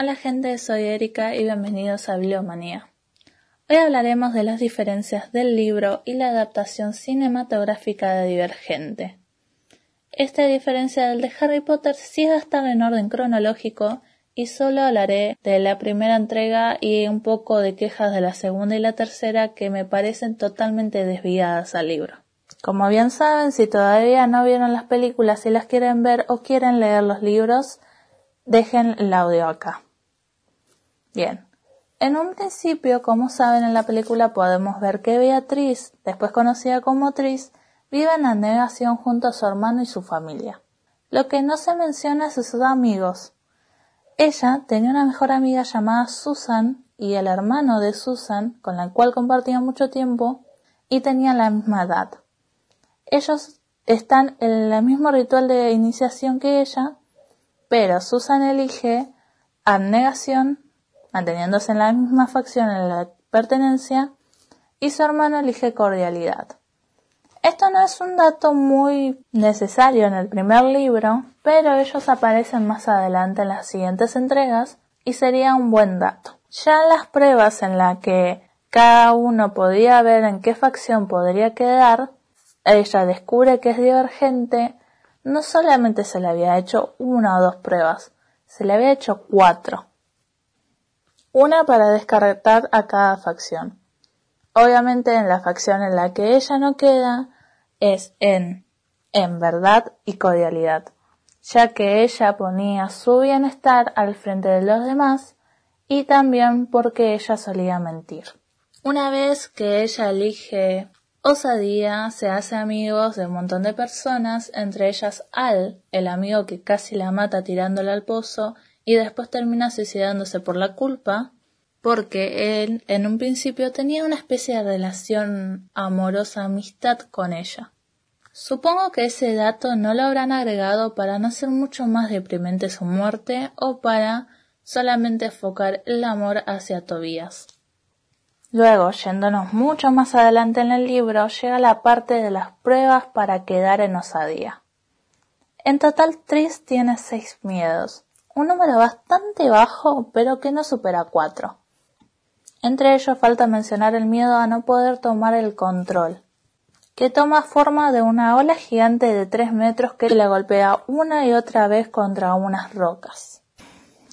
Hola gente, soy Erika y bienvenidos a Bibliomanía. Hoy hablaremos de las diferencias del libro y la adaptación cinematográfica de Divergente. Esta diferencia del de Harry Potter sí va a estar en orden cronológico y solo hablaré de la primera entrega y un poco de quejas de la segunda y la tercera que me parecen totalmente desviadas al libro. Como bien saben, si todavía no vieron las películas y las quieren ver o quieren leer los libros, dejen el audio acá. Bien. En un principio, como saben en la película, podemos ver que Beatriz, después conocida como Tris, vive en la negación junto a su hermano y su familia. Lo que no se menciona es sus amigos. Ella tenía una mejor amiga llamada Susan y el hermano de Susan, con la cual compartía mucho tiempo, y tenían la misma edad. Ellos están en el mismo ritual de iniciación que ella, pero Susan elige abnegación, manteniéndose en la misma facción en la pertenencia, y su hermano elige cordialidad. Esto no es un dato muy necesario en el primer libro, pero ellos aparecen más adelante en las siguientes entregas y sería un buen dato. Ya las pruebas en las que cada uno podía ver en qué facción podría quedar ella descubre que es divergente, no solamente se le había hecho una o dos pruebas, se le había hecho cuatro. Una para descartar a cada facción. Obviamente en la facción en la que ella no queda es en en verdad y cordialidad, ya que ella ponía su bienestar al frente de los demás y también porque ella solía mentir. Una vez que ella elige Osadía se hace amigos de un montón de personas, entre ellas Al, el amigo que casi la mata tirándole al pozo y después termina suicidándose por la culpa, porque él en un principio tenía una especie de relación amorosa amistad con ella. Supongo que ese dato no lo habrán agregado para no hacer mucho más deprimente su muerte o para solamente enfocar el amor hacia Tobías. Luego, yéndonos mucho más adelante en el libro, llega la parte de las pruebas para quedar en osadía. En total, Tris tiene seis miedos, un número bastante bajo, pero que no supera cuatro. Entre ellos falta mencionar el miedo a no poder tomar el control, que toma forma de una ola gigante de tres metros que la golpea una y otra vez contra unas rocas.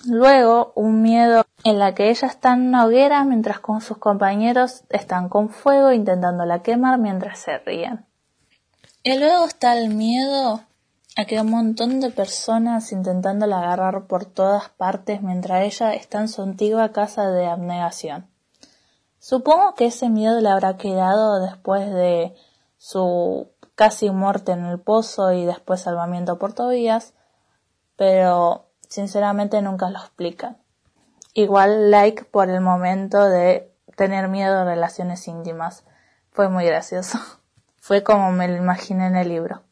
Luego, un miedo en la que ella está en una hoguera mientras con sus compañeros están con fuego intentándola quemar mientras se ríen. Y luego está el miedo a un montón de personas intentándola agarrar por todas partes mientras ella está en su antigua casa de abnegación. Supongo que ese miedo le habrá quedado después de su casi muerte en el pozo y después salvamiento por Tobías, pero sinceramente nunca lo explican. Igual like por el momento de tener miedo a relaciones íntimas. Fue muy gracioso. Fue como me lo imaginé en el libro.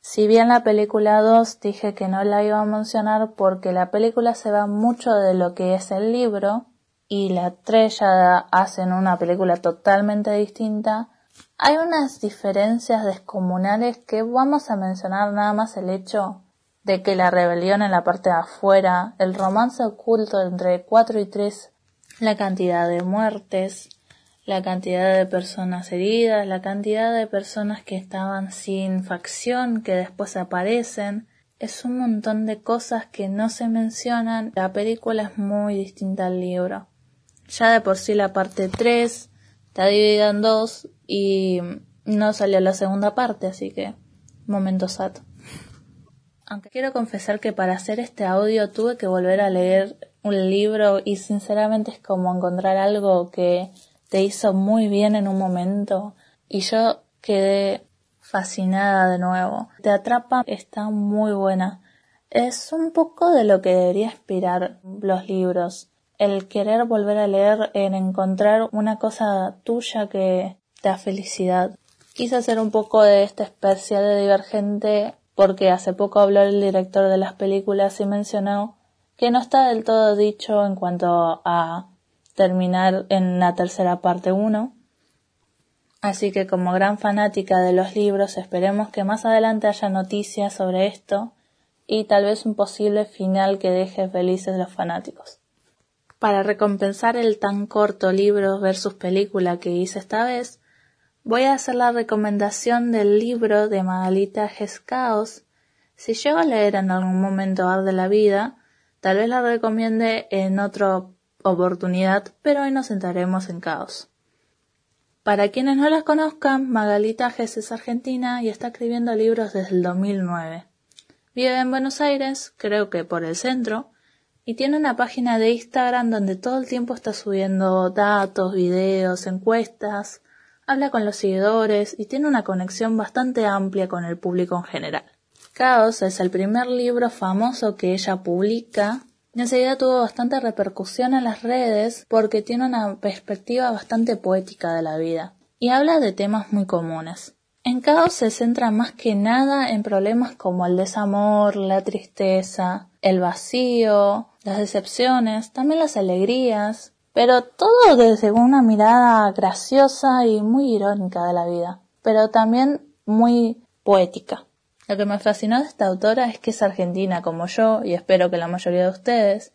Si bien la película 2 dije que no la iba a mencionar porque la película se va mucho de lo que es el libro y la 3 ya hacen una película totalmente distinta, hay unas diferencias descomunales que vamos a mencionar nada más el hecho de que la rebelión en la parte de afuera, el romance oculto entre cuatro y tres, la cantidad de muertes, la cantidad de personas heridas, la cantidad de personas que estaban sin facción, que después aparecen, es un montón de cosas que no se mencionan. La película es muy distinta al libro. Ya de por sí la parte 3 está dividida en dos y no salió la segunda parte, así que momento sad. Aunque quiero confesar que para hacer este audio tuve que volver a leer un libro y sinceramente es como encontrar algo que te hizo muy bien en un momento y yo quedé fascinada de nuevo. Te atrapa, está muy buena. Es un poco de lo que debería inspirar los libros. El querer volver a leer, en encontrar una cosa tuya que te da felicidad. Quise hacer un poco de este especial de Divergente porque hace poco habló el director de las películas y mencionó que no está del todo dicho en cuanto a terminar en la tercera parte 1. Así que como gran fanática de los libros esperemos que más adelante haya noticias sobre esto y tal vez un posible final que deje felices los fanáticos. Para recompensar el tan corto libro versus película que hice esta vez, voy a hacer la recomendación del libro de Magalita Gescaos. Si llego a leer en algún momento de la vida, tal vez la recomiende en otra oportunidad, pero hoy nos centraremos en Caos. Para quienes no las conozcan, Magalita Ges es argentina y está escribiendo libros desde el 2009. Vive en Buenos Aires, creo que por el centro, y tiene una página de Instagram donde todo el tiempo está subiendo datos, videos, encuestas, habla con los seguidores y tiene una conexión bastante amplia con el público en general. Caos es el primer libro famoso que ella publica enseguida tuvo bastante repercusión en las redes porque tiene una perspectiva bastante poética de la vida y habla de temas muy comunes. En Caos se centra más que nada en problemas como el desamor, la tristeza, el vacío, las decepciones, también las alegrías, pero todo desde una mirada graciosa y muy irónica de la vida, pero también muy poética. Lo que me fascinó de esta autora es que es argentina como yo y espero que la mayoría de ustedes,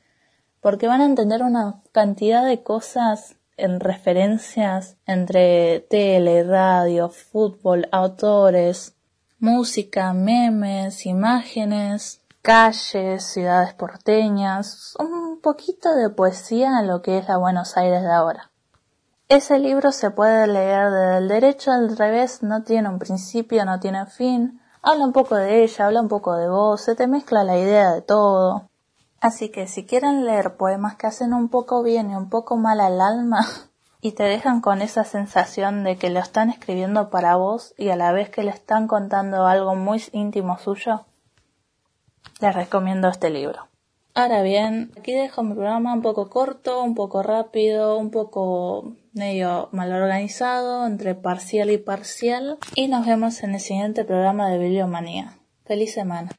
porque van a entender una cantidad de cosas en referencias entre tele, radio, fútbol, autores, música, memes, imágenes, calles, ciudades porteñas, un poquito de poesía en lo que es la Buenos Aires de ahora. Ese libro se puede leer desde el derecho al revés, no tiene un principio, no tiene fin, habla un poco de ella, habla un poco de vos, se te mezcla la idea de todo. Así que si quieren leer poemas que hacen un poco bien y un poco mal al alma, y te dejan con esa sensación de que lo están escribiendo para vos y a la vez que le están contando algo muy íntimo suyo, les recomiendo este libro. Ahora bien, aquí dejo mi programa un poco corto, un poco rápido, un poco medio mal organizado, entre parcial y parcial. Y nos vemos en el siguiente programa de Bibliomanía. Feliz semana.